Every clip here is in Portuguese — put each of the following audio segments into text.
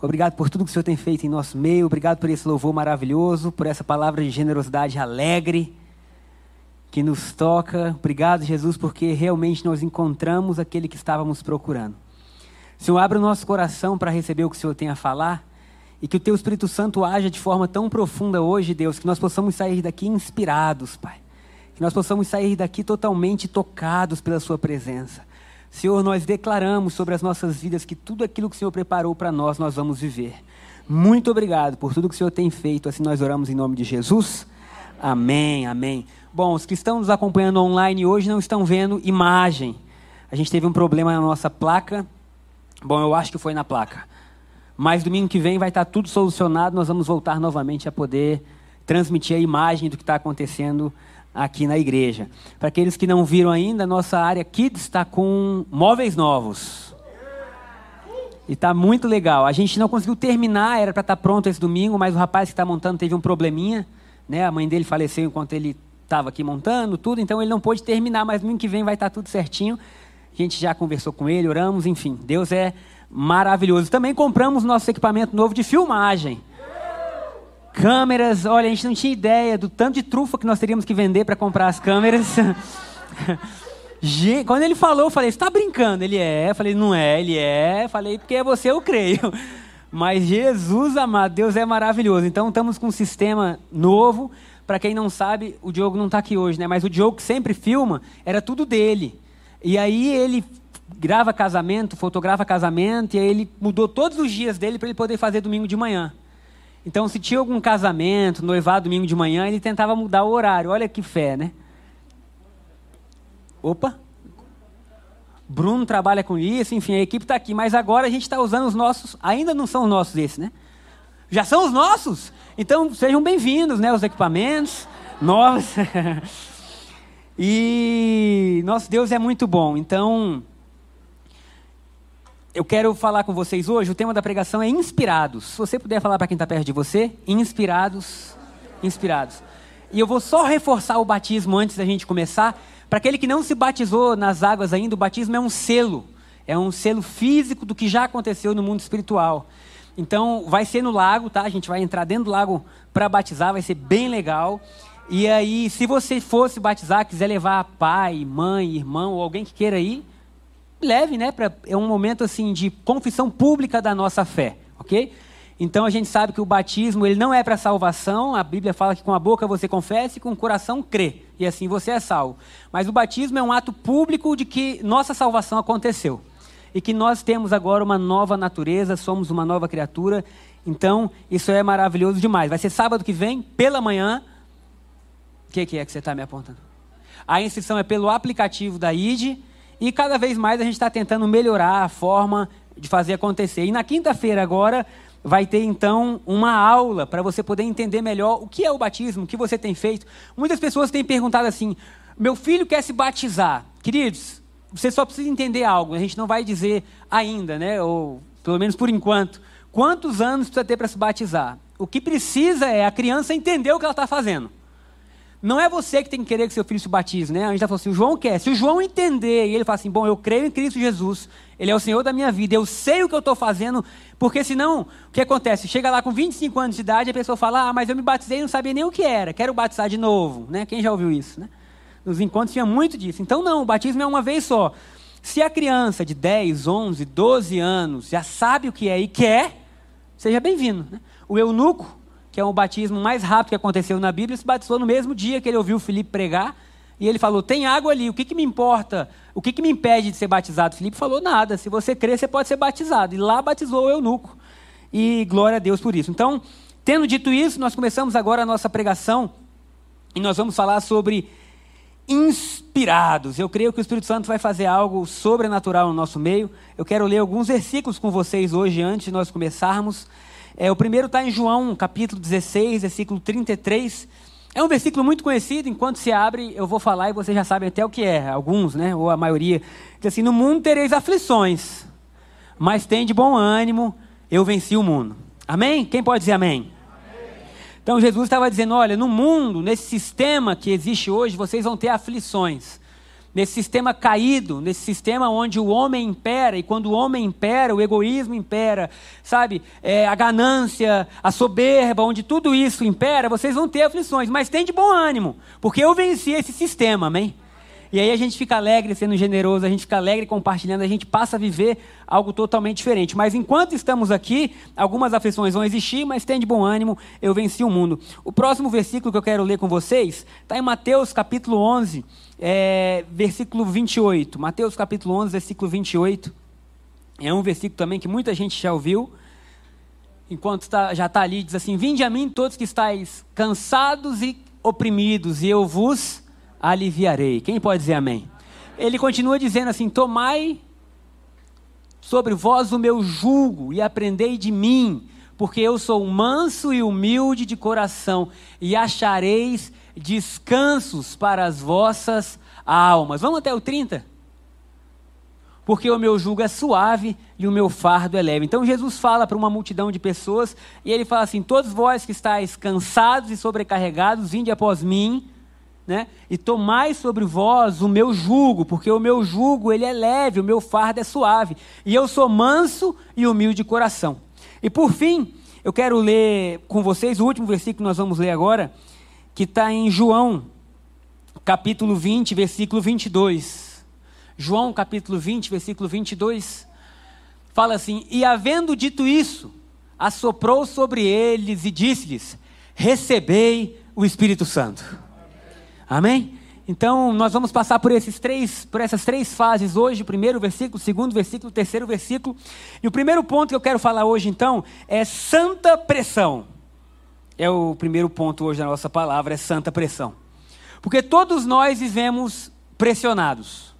Obrigado por tudo que o Senhor tem feito em nosso meio. Obrigado por esse louvor maravilhoso, por essa palavra de generosidade alegre que nos toca. Obrigado, Jesus, porque realmente nós encontramos aquele que estávamos procurando. Senhor, abre o nosso coração para receber o que o Senhor tem a falar e que o Teu Espírito Santo haja de forma tão profunda hoje, Deus, que nós possamos sair daqui inspirados, Pai. Que nós possamos sair daqui totalmente tocados pela Sua presença. Senhor, nós declaramos sobre as nossas vidas que tudo aquilo que o Senhor preparou para nós, nós vamos viver. Muito obrigado por tudo que o Senhor tem feito. Assim nós oramos em nome de Jesus. Amém, amém. Bom, os que estão nos acompanhando online hoje não estão vendo imagem. A gente teve um problema na nossa placa. Bom, eu acho que foi na placa. Mas domingo que vem vai estar tudo solucionado. Nós vamos voltar novamente a poder transmitir a imagem do que está acontecendo aqui na igreja. Para aqueles que não viram ainda, nossa área Kids está com móveis novos. E está muito legal. A gente não conseguiu terminar, era para estar tá pronto esse domingo, mas o rapaz que está montando teve um probleminha. Né? A mãe dele faleceu enquanto ele estava aqui montando tudo, então ele não pôde terminar, mas domingo que vem vai estar tá tudo certinho. A gente já conversou com ele, oramos, enfim. Deus é maravilhoso. Também compramos nosso equipamento novo de filmagem câmeras. Olha, a gente não tinha ideia do tanto de trufa que nós teríamos que vender para comprar as câmeras. Quando ele falou, eu falei, você está brincando? Ele é. Eu falei, não é, ele é. Eu falei, porque é você, eu creio. Mas Jesus amado, Deus é maravilhoso. Então estamos com um sistema novo. Para quem não sabe, o Diogo não está aqui hoje, né? Mas o Diogo que sempre filma, era tudo dele. E aí ele grava casamento, fotografa casamento, e aí ele mudou todos os dias dele para ele poder fazer domingo de manhã. Então, se tinha algum casamento, noivado domingo de manhã, ele tentava mudar o horário. Olha que fé, né? Opa! Bruno trabalha com isso, enfim, a equipe está aqui. Mas agora a gente está usando os nossos, ainda não são os nossos esses, né? Já são os nossos? Então, sejam bem-vindos, né? Os equipamentos novos. e nosso Deus é muito bom. Então, eu quero falar com vocês hoje, o tema da pregação é inspirados. Se você puder falar para quem está perto de você, inspirados, inspirados. E eu vou só reforçar o batismo antes da gente começar. Para aquele que não se batizou nas águas ainda, o batismo é um selo. É um selo físico do que já aconteceu no mundo espiritual. Então, vai ser no lago, tá? A gente vai entrar dentro do lago para batizar, vai ser bem legal. E aí, se você fosse batizar, quiser levar pai, mãe, irmão ou alguém que queira ir, leve, né? Pra, é um momento assim de confissão pública da nossa fé, ok? Então a gente sabe que o batismo ele não é para salvação. A Bíblia fala que com a boca você confessa e com o coração crê e assim você é salvo. Mas o batismo é um ato público de que nossa salvação aconteceu e que nós temos agora uma nova natureza, somos uma nova criatura. Então isso é maravilhoso demais. Vai ser sábado que vem pela manhã. O que, que é que você está me apontando? A inscrição é pelo aplicativo da ID e cada vez mais a gente está tentando melhorar a forma de fazer acontecer. E na quinta-feira agora vai ter então uma aula para você poder entender melhor o que é o batismo, o que você tem feito. Muitas pessoas têm perguntado assim: meu filho quer se batizar. Queridos, você só precisa entender algo. A gente não vai dizer ainda, né? Ou pelo menos por enquanto, quantos anos precisa ter para se batizar. O que precisa é a criança entender o que ela está fazendo. Não é você que tem que querer que seu filho se batize, né? A gente já falou assim, o João quer. Se o João entender e ele fala assim, bom, eu creio em Cristo Jesus, ele é o Senhor da minha vida, eu sei o que eu estou fazendo, porque senão, o que acontece? Chega lá com 25 anos de idade, a pessoa fala, ah, mas eu me batizei e não sabia nem o que era, quero batizar de novo, né? Quem já ouviu isso, né? Nos encontros tinha muito disso. Então não, o batismo é uma vez só. Se a criança de 10, 11, 12 anos já sabe o que é e quer, seja bem-vindo. Né? O eunuco, que é o batismo mais rápido que aconteceu na Bíblia, se batizou no mesmo dia que ele ouviu Filipe pregar. E ele falou: Tem água ali, o que, que me importa? O que, que me impede de ser batizado? Filipe falou: Nada, se você crer, você pode ser batizado. E lá batizou o eunuco. E glória a Deus por isso. Então, tendo dito isso, nós começamos agora a nossa pregação. E nós vamos falar sobre inspirados. Eu creio que o Espírito Santo vai fazer algo sobrenatural no nosso meio. Eu quero ler alguns versículos com vocês hoje, antes de nós começarmos. É, o primeiro está em João, capítulo 16, versículo 33. É um versículo muito conhecido, enquanto se abre, eu vou falar e vocês já sabem até o que é, alguns, né, ou a maioria. Diz assim: No mundo tereis aflições, mas tem de bom ânimo, eu venci o mundo. Amém? Quem pode dizer amém? Então Jesus estava dizendo: olha, no mundo, nesse sistema que existe hoje, vocês vão ter aflições. Nesse sistema caído, nesse sistema onde o homem impera, e quando o homem impera, o egoísmo impera, sabe? É, a ganância, a soberba, onde tudo isso impera, vocês vão ter aflições, mas tem de bom ânimo, porque eu venci esse sistema, amém? E aí a gente fica alegre sendo generoso, a gente fica alegre compartilhando, a gente passa a viver algo totalmente diferente. Mas enquanto estamos aqui, algumas aflições vão existir, mas tem de bom ânimo, eu venci o mundo. O próximo versículo que eu quero ler com vocês está em Mateus capítulo 11, é, versículo 28. Mateus capítulo 11, versículo 28. É um versículo também que muita gente já ouviu. Enquanto tá, já está ali, diz assim: Vinde a mim todos que estáis cansados e oprimidos, e eu vos aliviarei. Quem pode dizer amém? Ele continua dizendo assim: Tomai sobre vós o meu jugo e aprendei de mim, porque eu sou manso e humilde de coração, e achareis descansos para as vossas almas. Vamos até o 30? Porque o meu jugo é suave e o meu fardo é leve. Então Jesus fala para uma multidão de pessoas e ele fala assim: Todos vós que estáis cansados e sobrecarregados, vinde após mim né? E tomai sobre vós o meu jugo, porque o meu jugo ele é leve, o meu fardo é suave, e eu sou manso e humilde de coração. E por fim, eu quero ler com vocês o último versículo que nós vamos ler agora, que está em João, capítulo 20, versículo 22. João, capítulo 20, versículo 22, fala assim: E havendo dito isso, assoprou sobre eles e disse-lhes: Recebei o Espírito Santo. Amém? Então, nós vamos passar por, esses três, por essas três fases hoje: primeiro versículo, segundo versículo, terceiro versículo. E o primeiro ponto que eu quero falar hoje, então, é santa pressão. É o primeiro ponto hoje da nossa palavra, é santa pressão. Porque todos nós vivemos pressionados.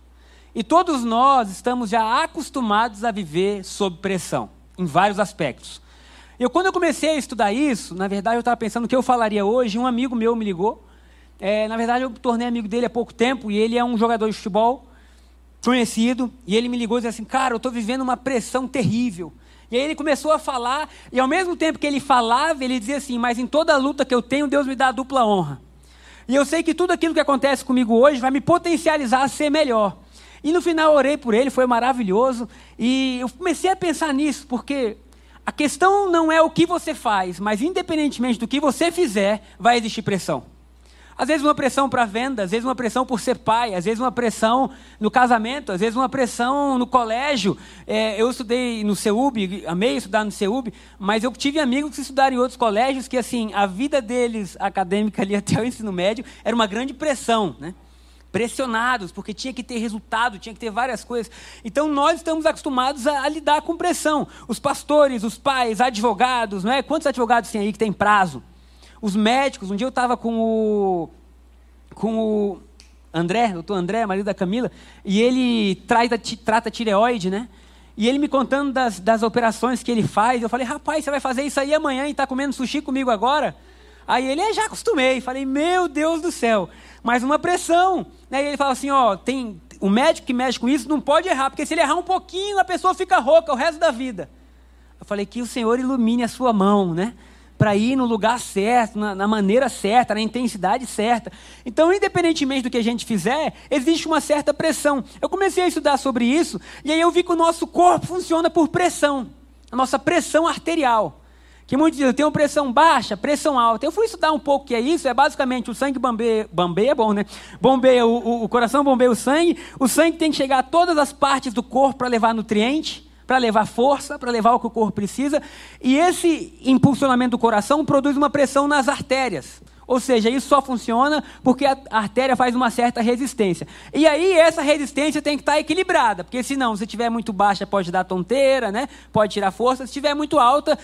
E todos nós estamos já acostumados a viver sob pressão, em vários aspectos. Eu, quando eu comecei a estudar isso, na verdade eu estava pensando o que eu falaria hoje, um amigo meu me ligou é, na verdade, eu tornei amigo dele há pouco tempo e ele é um jogador de futebol conhecido. E ele me ligou e disse assim: Cara, eu estou vivendo uma pressão terrível. E aí ele começou a falar, e ao mesmo tempo que ele falava, ele dizia assim: Mas em toda luta que eu tenho, Deus me dá a dupla honra. E eu sei que tudo aquilo que acontece comigo hoje vai me potencializar a ser melhor. E no final orei por ele, foi maravilhoso. E eu comecei a pensar nisso, porque a questão não é o que você faz, mas independentemente do que você fizer, vai existir pressão. Às vezes uma pressão para venda, às vezes uma pressão por ser pai, às vezes uma pressão no casamento, às vezes uma pressão no colégio. É, eu estudei no CEUB, amei estudar no CEUB, mas eu tive amigos que estudaram em outros colégios que, assim, a vida deles acadêmica ali até o ensino médio era uma grande pressão, né? pressionados, porque tinha que ter resultado, tinha que ter várias coisas. Então nós estamos acostumados a, a, lidar com pressão. Os pastores, os pais, advogados, não é? Quantos advogados tem aí que tem prazo? Os médicos, um dia eu estava com o, com o André, doutor André, marido da Camila, e ele trata, trata tireoide, né? E ele me contando das, das operações que ele faz, eu falei, rapaz, você vai fazer isso aí amanhã e está comendo sushi comigo agora? Aí ele, é, já acostumei. Falei, meu Deus do céu, mais uma pressão. Aí ele fala assim, ó, tem, o médico que mexe com isso não pode errar, porque se ele errar um pouquinho, a pessoa fica rouca o resto da vida. Eu falei, que o Senhor ilumine a sua mão, né? Para ir no lugar certo, na, na, maneira certa, na intensidade certa. Então, independentemente do que a gente fizer, existe uma certa pressão. Eu comecei a estudar sobre isso e aí eu vi que o nosso corpo funciona por pressão, a nossa pressão arterial. Que muitos dizem, eu tenho pressão baixa, pressão alta. Eu fui estudar um pouco o que é isso, é basicamente o sangue bombeia, bombeia é bom, né? Bombeia, o, o, o coração bombeia o sangue, o sangue tem que chegar a todas as partes do corpo para levar nutriente para levar força, para levar o que o corpo precisa. E esse impulsionamento do coração produz uma pressão nas artérias. Ou seja, isso só funciona porque a artéria faz uma certa resistência. E aí essa resistência tem que estar equilibrada, porque senão, se estiver muito baixa, pode dar tonteira, né? pode tirar força. Se estiver muito alta,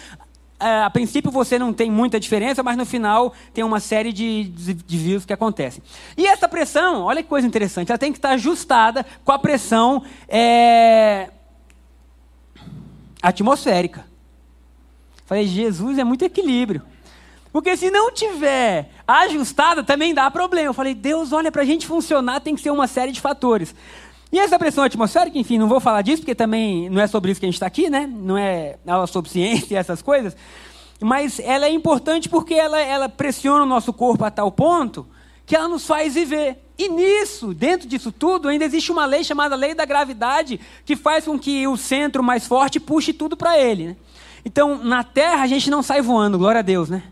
é, a princípio você não tem muita diferença, mas no final tem uma série de desvios que acontecem. E essa pressão, olha que coisa interessante, ela tem que estar ajustada com a pressão é, atmosférica. Falei, Jesus é muito equilíbrio. Porque se não tiver ajustada, também dá problema. Eu falei, Deus, olha, para a gente funcionar tem que ser uma série de fatores. E essa pressão atmosférica, enfim, não vou falar disso, porque também não é sobre isso que a gente está aqui, né? Não é aula sobre ciência e essas coisas. Mas ela é importante porque ela, ela pressiona o nosso corpo a tal ponto que ela nos faz viver. E nisso, dentro disso tudo, ainda existe uma lei chamada lei da gravidade, que faz com que o centro mais forte puxe tudo para ele. Né? Então, na Terra, a gente não sai voando, glória a Deus, né?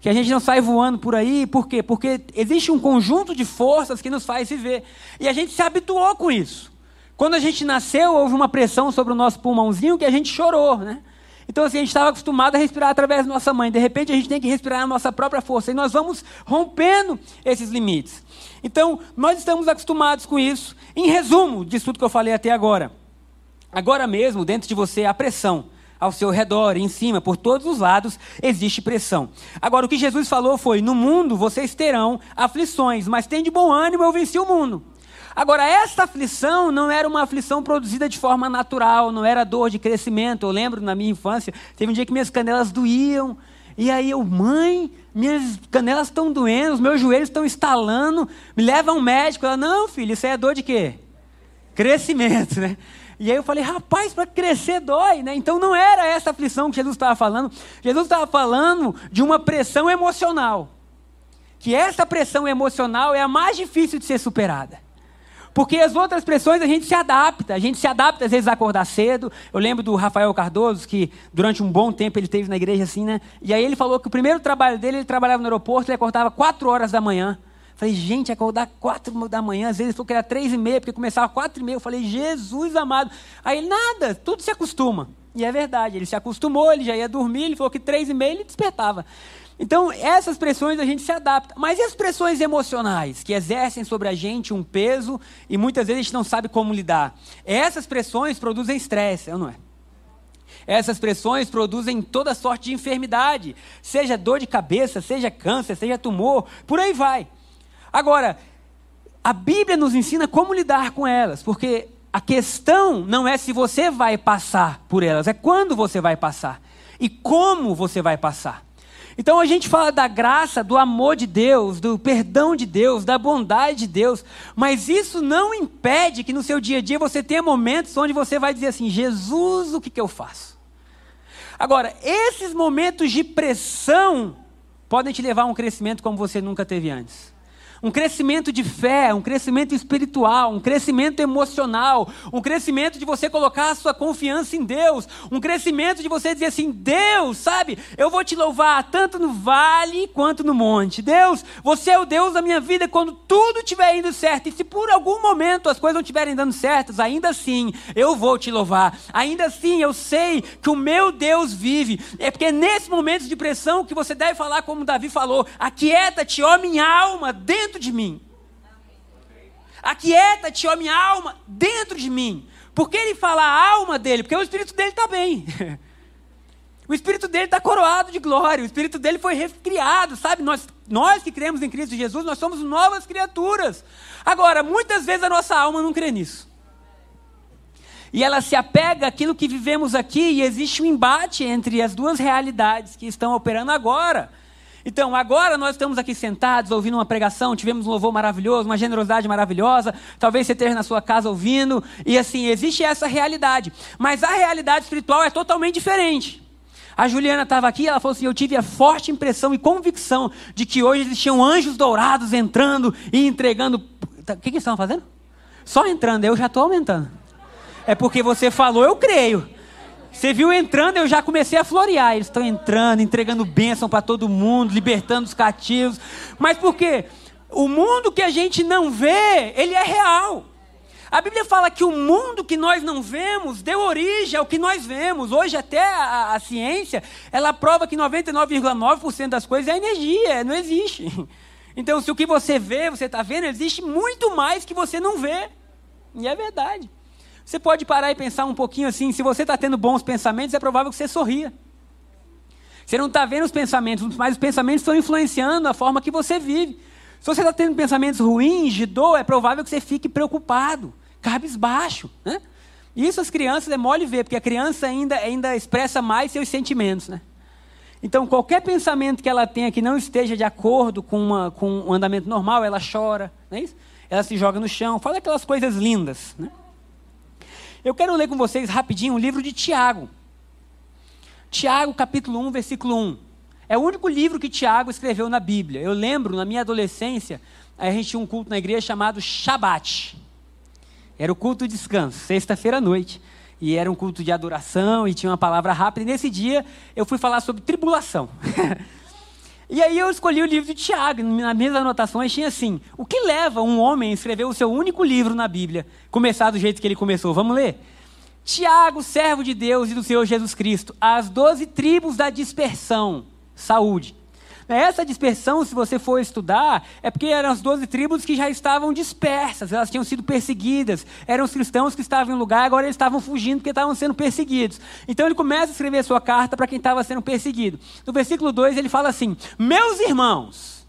Que a gente não sai voando por aí, por quê? Porque existe um conjunto de forças que nos faz viver. E a gente se habituou com isso. Quando a gente nasceu, houve uma pressão sobre o nosso pulmãozinho que a gente chorou, né? Então, assim, a gente estava acostumado a respirar através da nossa mãe. De repente, a gente tem que respirar a nossa própria força. E nós vamos rompendo esses limites. Então, nós estamos acostumados com isso. Em resumo disso tudo que eu falei até agora. Agora mesmo, dentro de você, a pressão ao seu redor, em cima, por todos os lados, existe pressão. Agora, o que Jesus falou foi: no mundo vocês terão aflições, mas tem de bom ânimo, eu venci o mundo. Agora, essa aflição não era uma aflição produzida de forma natural, não era dor de crescimento. Eu lembro na minha infância, teve um dia que minhas canelas doíam, e aí eu, mãe, minhas canelas estão doendo, os meus joelhos estão estalando, me leva a um médico. Ela, não, filho, isso aí é dor de quê? Crescimento, né? E aí eu falei, rapaz, para crescer dói, né? Então não era essa aflição que Jesus estava falando. Jesus estava falando de uma pressão emocional. Que essa pressão emocional é a mais difícil de ser superada. Porque as outras pressões a gente se adapta, a gente se adapta às vezes a acordar cedo. Eu lembro do Rafael Cardoso, que durante um bom tempo ele esteve na igreja assim, né? E aí ele falou que o primeiro trabalho dele, ele trabalhava no aeroporto, ele acordava 4 horas da manhã. Falei, gente, acordar quatro da manhã, às vezes falou que era três e meia, porque começava quatro e meia. Eu falei, Jesus amado. Aí ele, nada, tudo se acostuma. E é verdade, ele se acostumou, ele já ia dormir, ele falou que três e meia ele despertava. Então, essas pressões a gente se adapta. Mas e as pressões emocionais, que exercem sobre a gente um peso e muitas vezes a gente não sabe como lidar? Essas pressões produzem estresse, não é? Essas pressões produzem toda sorte de enfermidade, seja dor de cabeça, seja câncer, seja tumor, por aí vai. Agora, a Bíblia nos ensina como lidar com elas, porque a questão não é se você vai passar por elas, é quando você vai passar e como você vai passar. Então a gente fala da graça, do amor de Deus, do perdão de Deus, da bondade de Deus, mas isso não impede que no seu dia a dia você tenha momentos onde você vai dizer assim: Jesus, o que, que eu faço? Agora, esses momentos de pressão podem te levar a um crescimento como você nunca teve antes um crescimento de fé, um crescimento espiritual, um crescimento emocional, um crescimento de você colocar a sua confiança em Deus, um crescimento de você dizer assim: Deus, sabe, eu vou te louvar tanto no vale quanto no monte. Deus, você é o Deus da minha vida quando tudo estiver indo certo. E se por algum momento as coisas não estiverem dando certas, ainda assim eu vou te louvar. Ainda assim eu sei que o meu Deus vive. É porque é nesse momento de pressão que você deve falar como Davi falou: aquieta-te, ó minha alma, dentro dentro de mim. Aquieta-te, ó minha alma, dentro de mim. Por que ele fala a alma dele? Porque o espírito dele está bem. O espírito dele está coroado de glória. O espírito dele foi recriado, sabe? Nós, nós que cremos em Cristo Jesus, nós somos novas criaturas. Agora, muitas vezes a nossa alma não crê nisso. E ela se apega àquilo que vivemos aqui, e existe um embate entre as duas realidades que estão operando agora. Então, agora nós estamos aqui sentados, ouvindo uma pregação, tivemos um louvor maravilhoso, uma generosidade maravilhosa. Talvez você esteja na sua casa ouvindo, e assim, existe essa realidade. Mas a realidade espiritual é totalmente diferente. A Juliana estava aqui, ela falou assim: Eu tive a forte impressão e convicção de que hoje existiam anjos dourados entrando e entregando. Tá, o que, que estavam fazendo? Só entrando, eu já estou aumentando. É porque você falou, eu creio. Você viu entrando, eu já comecei a florear. Eles estão entrando, entregando bênção para todo mundo, libertando os cativos. Mas por quê? O mundo que a gente não vê, ele é real. A Bíblia fala que o mundo que nós não vemos deu origem ao que nós vemos. Hoje até a, a ciência, ela prova que 99,9% das coisas é energia, não existe. Então, se o que você vê, você está vendo, existe muito mais que você não vê. E é verdade. Você pode parar e pensar um pouquinho assim: se você está tendo bons pensamentos, é provável que você sorria. Você não está vendo os pensamentos, mas os pensamentos estão influenciando a forma que você vive. Se você está tendo pensamentos ruins, de dor, é provável que você fique preocupado, cabisbaixo. Né? Isso as crianças é mole ver, porque a criança ainda, ainda expressa mais seus sentimentos. Né? Então, qualquer pensamento que ela tenha que não esteja de acordo com, uma, com um andamento normal, ela chora, não é isso? ela se joga no chão, fala aquelas coisas lindas. Né? Eu quero ler com vocês rapidinho um livro de Tiago. Tiago, capítulo 1, versículo 1. É o único livro que Tiago escreveu na Bíblia. Eu lembro, na minha adolescência, a gente tinha um culto na igreja chamado Shabat. Era o culto de descanso, sexta-feira à noite. E era um culto de adoração e tinha uma palavra rápida. E nesse dia eu fui falar sobre tribulação. e aí eu escolhi o livro de Tiago. Nas minhas anotações tinha assim: o que leva um homem a escrever o seu único livro na Bíblia? Começar do jeito que ele começou. Vamos ler? Tiago, servo de Deus e do Senhor Jesus Cristo, as doze tribos da dispersão, saúde. Essa dispersão, se você for estudar, é porque eram as doze tribos que já estavam dispersas, elas tinham sido perseguidas. Eram os cristãos que estavam em lugar, agora eles estavam fugindo porque estavam sendo perseguidos. Então ele começa a escrever a sua carta para quem estava sendo perseguido. No versículo 2 ele fala assim: Meus irmãos,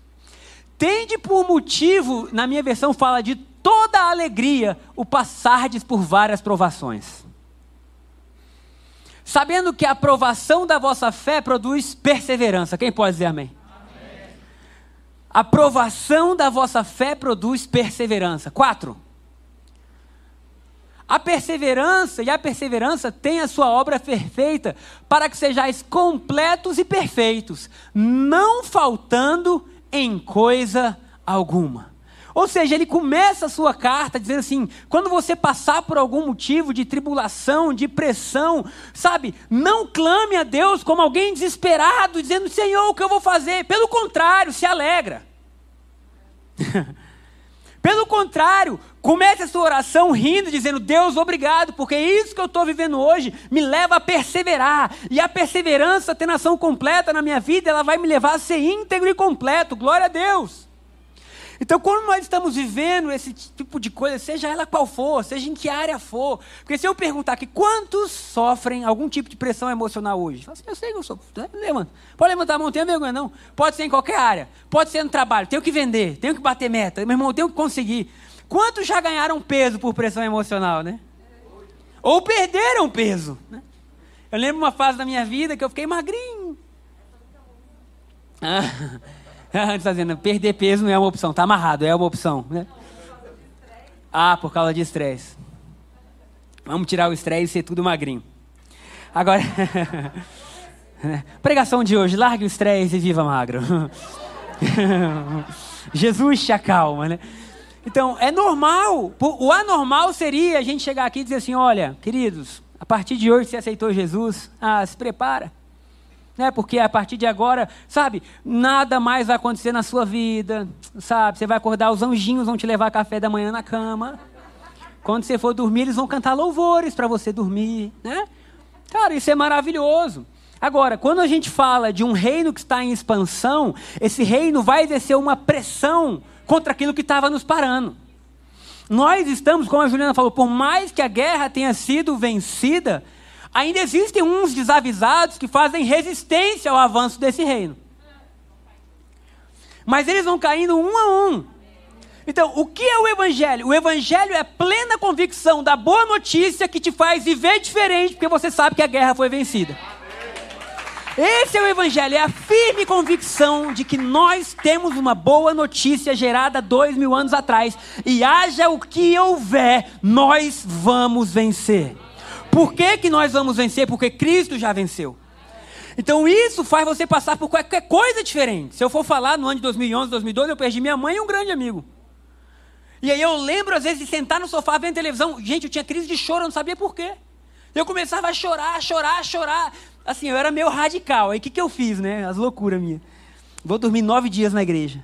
tende por motivo, na minha versão fala de toda a alegria, o passardes por várias provações. Sabendo que a aprovação da vossa fé produz perseverança. Quem pode dizer amém? A provação da vossa fé produz perseverança. Quatro. A perseverança e a perseverança tem a sua obra perfeita para que sejais completos e perfeitos, não faltando em coisa alguma. Ou seja, ele começa a sua carta dizendo assim: quando você passar por algum motivo de tribulação, de pressão, sabe, não clame a Deus como alguém desesperado, dizendo: Senhor, o que eu vou fazer? Pelo contrário, se alegra. Pelo contrário, comece a sua oração rindo, dizendo: Deus, obrigado, porque isso que eu estou vivendo hoje me leva a perseverar. E a perseverança, tendo ação completa na minha vida, ela vai me levar a ser íntegro e completo. Glória a Deus. Então, quando nós estamos vivendo esse tipo de coisa, seja ela qual for, seja em que área for, porque se eu perguntar aqui, quantos sofrem algum tipo de pressão emocional hoje? Assim, eu sei que eu sou. Levanta. Pode levantar a mão, não tenha vergonha, não. Pode ser em qualquer área. Pode ser no trabalho. Tenho que vender, tenho que bater meta. Meu irmão, tenho que conseguir. Quantos já ganharam peso por pressão emocional, né? Ou perderam peso. Né? Eu lembro uma fase da minha vida que eu fiquei magrinho. Ah. está dizendo, perder peso não é uma opção, está amarrado, é uma opção. Né? Ah, por causa de estresse. Vamos tirar o estresse e ser tudo magrinho. Agora, pregação de hoje, largue o estresse e viva magro. Jesus te acalma, né? Então, é normal. O anormal seria a gente chegar aqui e dizer assim: olha, queridos, a partir de hoje você aceitou Jesus, ah, se prepara né? Porque a partir de agora, sabe, nada mais vai acontecer na sua vida, sabe? Você vai acordar, os anjinhos vão te levar café da manhã na cama. Quando você for dormir, eles vão cantar louvores para você dormir, né? Cara, isso é maravilhoso. Agora, quando a gente fala de um reino que está em expansão, esse reino vai exercer uma pressão contra aquilo que estava nos parando. Nós estamos, como a Juliana falou, por mais que a guerra tenha sido vencida, ainda existem uns desavisados que fazem resistência ao avanço desse reino. Mas eles vão caindo um a um. Então, o que é o Evangelho? O Evangelho é plena convicção da boa notícia que te faz viver diferente, porque você sabe que a guerra foi vencida. Esse é o Evangelho, é a firme convicção de que nós temos uma boa notícia gerada dois mil anos atrás, e haja o que houver, nós vamos vencer. Por que, que nós vamos vencer? Porque Cristo já venceu. Então isso faz você passar por qualquer coisa diferente. Se eu for falar no ano de 2011, 2012, eu perdi minha mãe e um grande amigo. E aí eu lembro às vezes de sentar no sofá vendo televisão. Gente, eu tinha crise de choro, eu não sabia por quê. Eu começava a chorar, chorar, chorar. Assim, eu era meio radical. Aí o que, que eu fiz, né? As loucuras minhas. Vou dormir nove dias na igreja.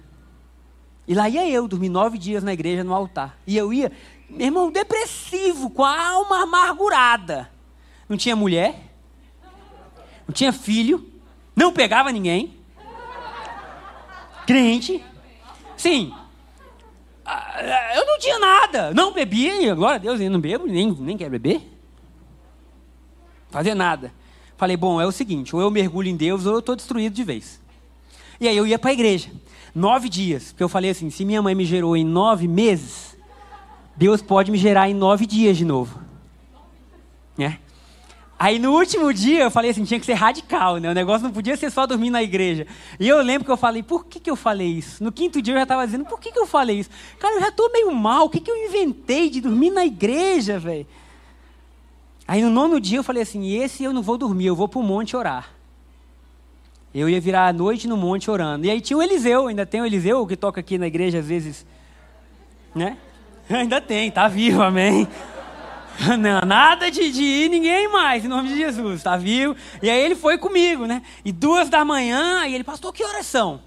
E lá ia eu dormir nove dias na igreja, no altar. E eu ia, meu irmão, depressivo, com a alma amargurada. Não tinha mulher, não tinha filho, não pegava ninguém. Crente. Sim. Eu não tinha nada, não bebia, glória a Deus, eu não bebo, nem, nem quero beber. Fazer nada. Falei, bom, é o seguinte, ou eu mergulho em Deus ou eu estou destruído de vez. E aí eu ia para a igreja. Nove dias. Porque eu falei assim, se minha mãe me gerou em nove meses, Deus pode me gerar em nove dias de novo. Né? Aí no último dia eu falei assim, tinha que ser radical, né? O negócio não podia ser só dormir na igreja. E eu lembro que eu falei, por que, que eu falei isso? No quinto dia eu já estava dizendo, por que, que eu falei isso? Cara, eu já estou meio mal, o que, que eu inventei de dormir na igreja, velho? Aí no nono dia eu falei assim, esse eu não vou dormir, eu vou para o monte orar. Eu ia virar a noite no monte orando. E aí tinha o Eliseu, ainda tem o Eliseu que toca aqui na igreja às vezes, né? Ainda tem, tá vivo, amém. Não, nada de, de ir ninguém mais, em nome de Jesus, tá vivo? E aí ele foi comigo, né? E duas da manhã, e ele, pastor, que horas são?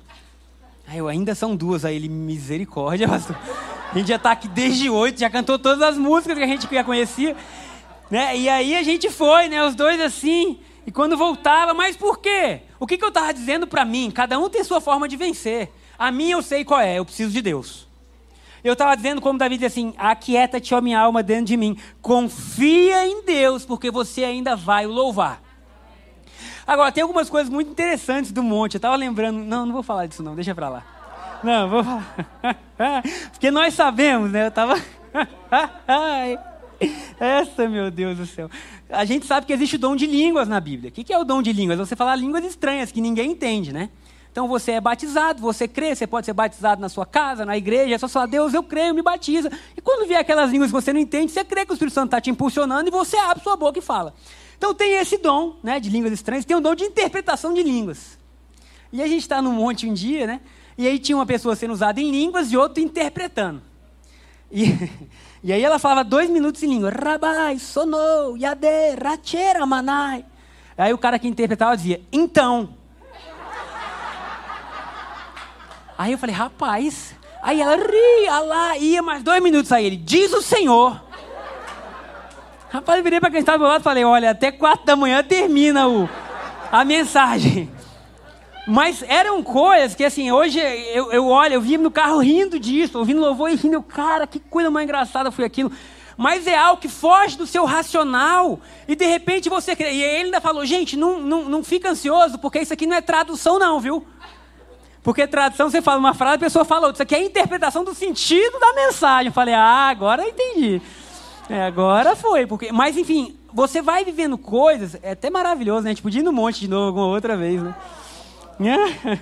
Aí eu, ainda são duas, aí ele, misericórdia, pastor. A gente já tá aqui desde oito, já cantou todas as músicas que a gente já conhecia. Né? E aí a gente foi, né? Os dois assim, e quando voltava, mas por quê? O que, que eu estava dizendo para mim? Cada um tem sua forma de vencer. A minha eu sei qual é, eu preciso de Deus. Eu estava dizendo como Davi diz assim: aquieta-te, ó minha alma, dentro de mim. Confia em Deus, porque você ainda vai o louvar. Agora, tem algumas coisas muito interessantes do monte. Eu estava lembrando. Não, não vou falar disso, não, deixa para lá. Não, vou falar. porque nós sabemos, né? Eu estava. Essa, meu Deus do céu. A gente sabe que existe o dom de línguas na Bíblia. O que é o dom de línguas? Você falar línguas estranhas que ninguém entende, né? Então você é batizado, você crê, você pode ser batizado na sua casa, na igreja, é só falar, Deus, eu creio, me batiza. E quando vier aquelas línguas que você não entende, você crê que o Espírito Santo está te impulsionando e você abre sua boca e fala. Então tem esse dom né, de línguas estranhas, tem o dom de interpretação de línguas. E a gente está num monte um dia, né? E aí tinha uma pessoa sendo usada em línguas e outro interpretando. E, e aí ela falava dois minutos em língua. Rabai, sonou, yade, rachera, manai. Aí o cara que interpretava dizia, então. Aí eu falei, rapaz. Aí ela ria lá, ia mais dois minutos. Aí ele, diz o Senhor. Rapaz, eu virei para quem estava do lado e falei, olha, até quatro da manhã termina o, a mensagem. Mas eram coisas que, assim, hoje eu, eu olho, eu vim no carro rindo disso, ouvindo louvor e rindo, cara, que coisa mais engraçada foi aquilo. Mas é algo que foge do seu racional. E de repente você. E ele ainda falou, gente, não, não, não fica ansioso, porque isso aqui não é tradução, não, viu? Porque tradução, você fala uma frase, a pessoa fala outra. Isso aqui é a interpretação do sentido da mensagem. Eu falei, ah, agora entendi. É, agora foi. Porque... Mas, enfim, você vai vivendo coisas, é até maravilhoso, né? Gente podia ir no monte de novo alguma outra vez, né? É.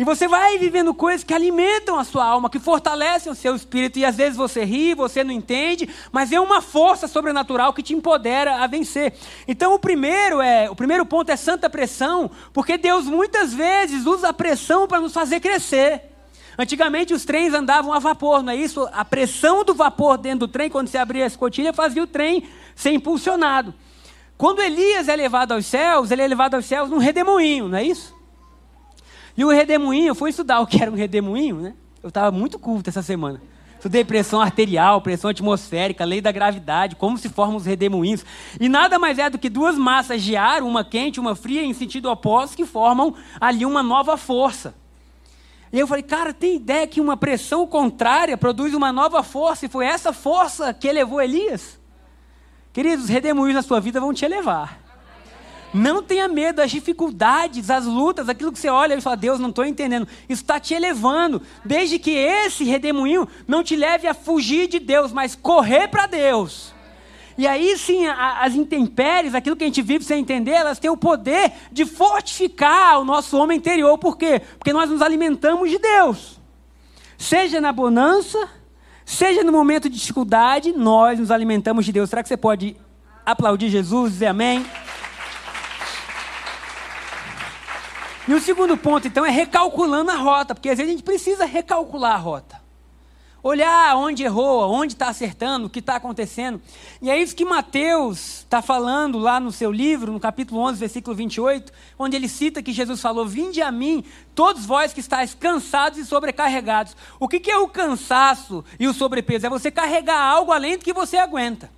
E você vai vivendo coisas que alimentam a sua alma, que fortalecem o seu espírito. E às vezes você ri, você não entende, mas é uma força sobrenatural que te empodera a vencer. Então o primeiro é, o primeiro ponto é santa pressão, porque Deus muitas vezes usa a pressão para nos fazer crescer. Antigamente os trens andavam a vapor, não é isso? A pressão do vapor dentro do trem, quando se abria a escotilha, fazia o trem ser impulsionado. Quando Elias é levado aos céus, ele é levado aos céus num redemoinho, não é isso? E o redemoinho, fui estudar o que era um redemoinho, né? Eu estava muito culto essa semana. Estudei pressão arterial, pressão atmosférica, lei da gravidade, como se formam os redemoinhos. E nada mais é do que duas massas de ar, uma quente, uma fria, em sentido oposto, que formam ali uma nova força. E eu falei, cara, tem ideia que uma pressão contrária produz uma nova força? E foi essa força que elevou Elias? Queridos, os redemoinhos na sua vida vão te elevar. Não tenha medo das dificuldades, as lutas, aquilo que você olha e fala, Deus, não estou entendendo. Isso está te elevando. Desde que esse redemoinho não te leve a fugir de Deus, mas correr para Deus. E aí sim, a, as intempéries, aquilo que a gente vive sem entender, elas têm o poder de fortificar o nosso homem interior. Por quê? Porque nós nos alimentamos de Deus. Seja na bonança, seja no momento de dificuldade, nós nos alimentamos de Deus. Será que você pode aplaudir Jesus, dizer amém? E o segundo ponto, então, é recalculando a rota, porque às vezes a gente precisa recalcular a rota. Olhar onde errou, onde está acertando, o que está acontecendo. E é isso que Mateus está falando lá no seu livro, no capítulo 11, versículo 28, onde ele cita que Jesus falou: Vinde a mim, todos vós que estáis cansados e sobrecarregados. O que, que é o cansaço e o sobrepeso? É você carregar algo além do que você aguenta.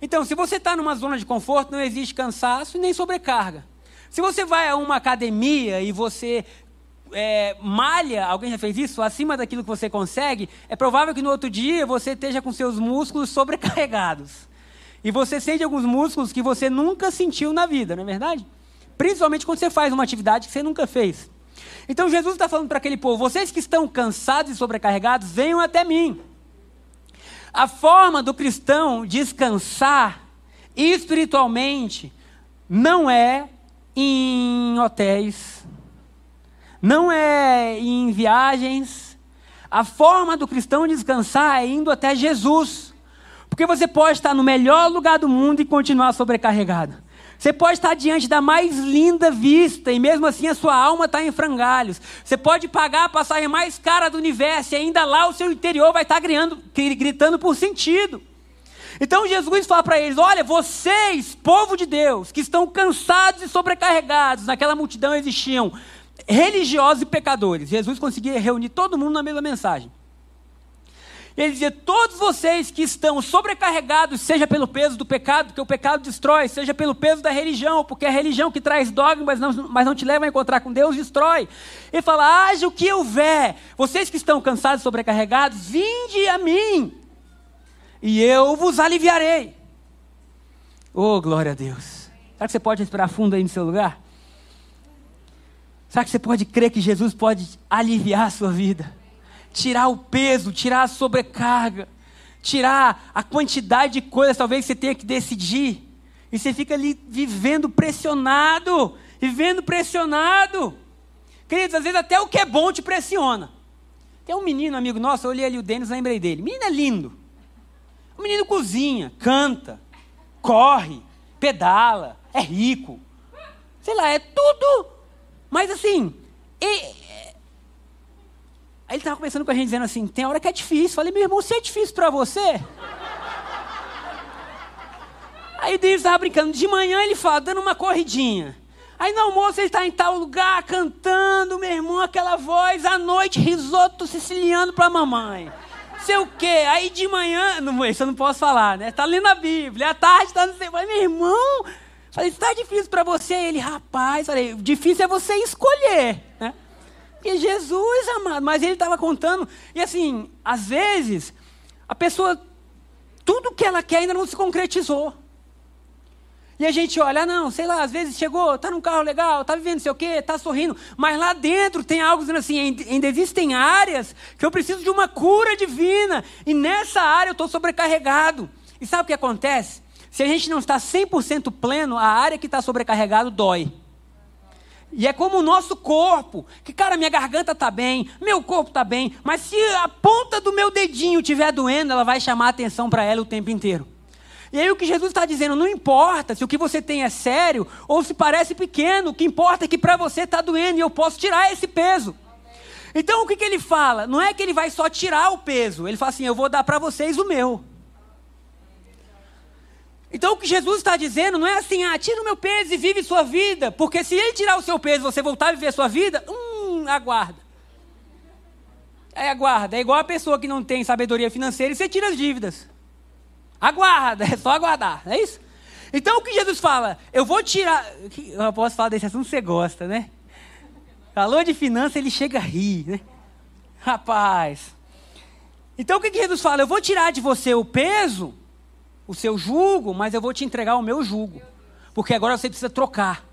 Então, se você está numa zona de conforto, não existe cansaço e nem sobrecarga. Se você vai a uma academia e você é, malha, alguém já fez isso, acima daquilo que você consegue, é provável que no outro dia você esteja com seus músculos sobrecarregados. E você sente alguns músculos que você nunca sentiu na vida, não é verdade? Principalmente quando você faz uma atividade que você nunca fez. Então Jesus está falando para aquele povo: vocês que estão cansados e sobrecarregados, venham até mim. A forma do cristão descansar espiritualmente não é em hotéis, não é em viagens. A forma do cristão descansar é indo até Jesus. Porque você pode estar no melhor lugar do mundo e continuar sobrecarregado. Você pode estar diante da mais linda vista e mesmo assim a sua alma está em frangalhos. Você pode pagar a passagem mais cara do universo e ainda lá o seu interior vai estar gritando, gritando por sentido. Então Jesus fala para eles: Olha, vocês, povo de Deus, que estão cansados e sobrecarregados, naquela multidão existiam religiosos e pecadores. Jesus conseguia reunir todo mundo na mesma mensagem. Ele dizia: Todos vocês que estão sobrecarregados, seja pelo peso do pecado, porque o pecado destrói, seja pelo peso da religião, porque a religião que traz dogmas, mas não, mas não te leva a encontrar com Deus, destrói. Ele fala: Haja o que houver, vocês que estão cansados e sobrecarregados, vinde a mim, e eu vos aliviarei. Oh, glória a Deus. Será que você pode respirar fundo aí no seu lugar? Será que você pode crer que Jesus pode aliviar a sua vida? tirar o peso, tirar a sobrecarga, tirar a quantidade de coisas talvez você tenha que decidir. E você fica ali vivendo pressionado, vivendo pressionado. Queridos, às vezes até o que é bom te pressiona. Tem um menino, amigo nosso, eu olhei ali o Denis, lembrei dele. Menino é lindo. O menino cozinha, canta, corre, pedala, é rico. Sei lá, é tudo. Mas assim, Aí ele estava conversando com a gente, dizendo assim: tem hora que é difícil. Falei, meu irmão, se é difícil para você. Aí David estava brincando. De manhã ele fala, dando uma corridinha. Aí no almoço ele está em tal lugar, cantando, meu irmão, aquela voz. À noite, risoto siciliano para a mamãe. Sei o quê. Aí de manhã, não, isso eu não posso falar, né? Está lendo a Bíblia. À tarde está no sei. Falei, meu irmão, falei, está difícil para você? Ele, rapaz, falei, difícil é você escolher, né? Porque Jesus, amado, mas ele estava contando. E assim, às vezes, a pessoa, tudo que ela quer ainda não se concretizou. E a gente olha, ah, não, sei lá, às vezes chegou, está num carro legal, está vivendo sei o quê, está sorrindo, mas lá dentro tem algo dizendo assim, ainda existem áreas que eu preciso de uma cura divina, e nessa área eu estou sobrecarregado. E sabe o que acontece? Se a gente não está 100% pleno, a área que está sobrecarregado dói. E é como o nosso corpo, que cara, minha garganta está bem, meu corpo está bem, mas se a ponta do meu dedinho estiver doendo, ela vai chamar atenção para ela o tempo inteiro. E aí o que Jesus está dizendo, não importa se o que você tem é sério ou se parece pequeno, o que importa é que para você está doendo e eu posso tirar esse peso. Então o que, que ele fala? Não é que ele vai só tirar o peso, ele fala assim, eu vou dar para vocês o meu. Então o que Jesus está dizendo não é assim, ah, tira o meu peso e vive sua vida, porque se ele tirar o seu peso e você voltar a viver a sua vida, hum, aguarda. É, aguarda. É igual a pessoa que não tem sabedoria financeira e você tira as dívidas. Aguarda, é só aguardar, é isso? Então o que Jesus fala? Eu vou tirar. Eu posso falar desse assunto você gosta, né? Falou de finança, ele chega a rir, né? Rapaz. Então o que Jesus fala? Eu vou tirar de você o peso o seu jugo, mas eu vou te entregar o meu jugo. Porque agora você precisa trocar.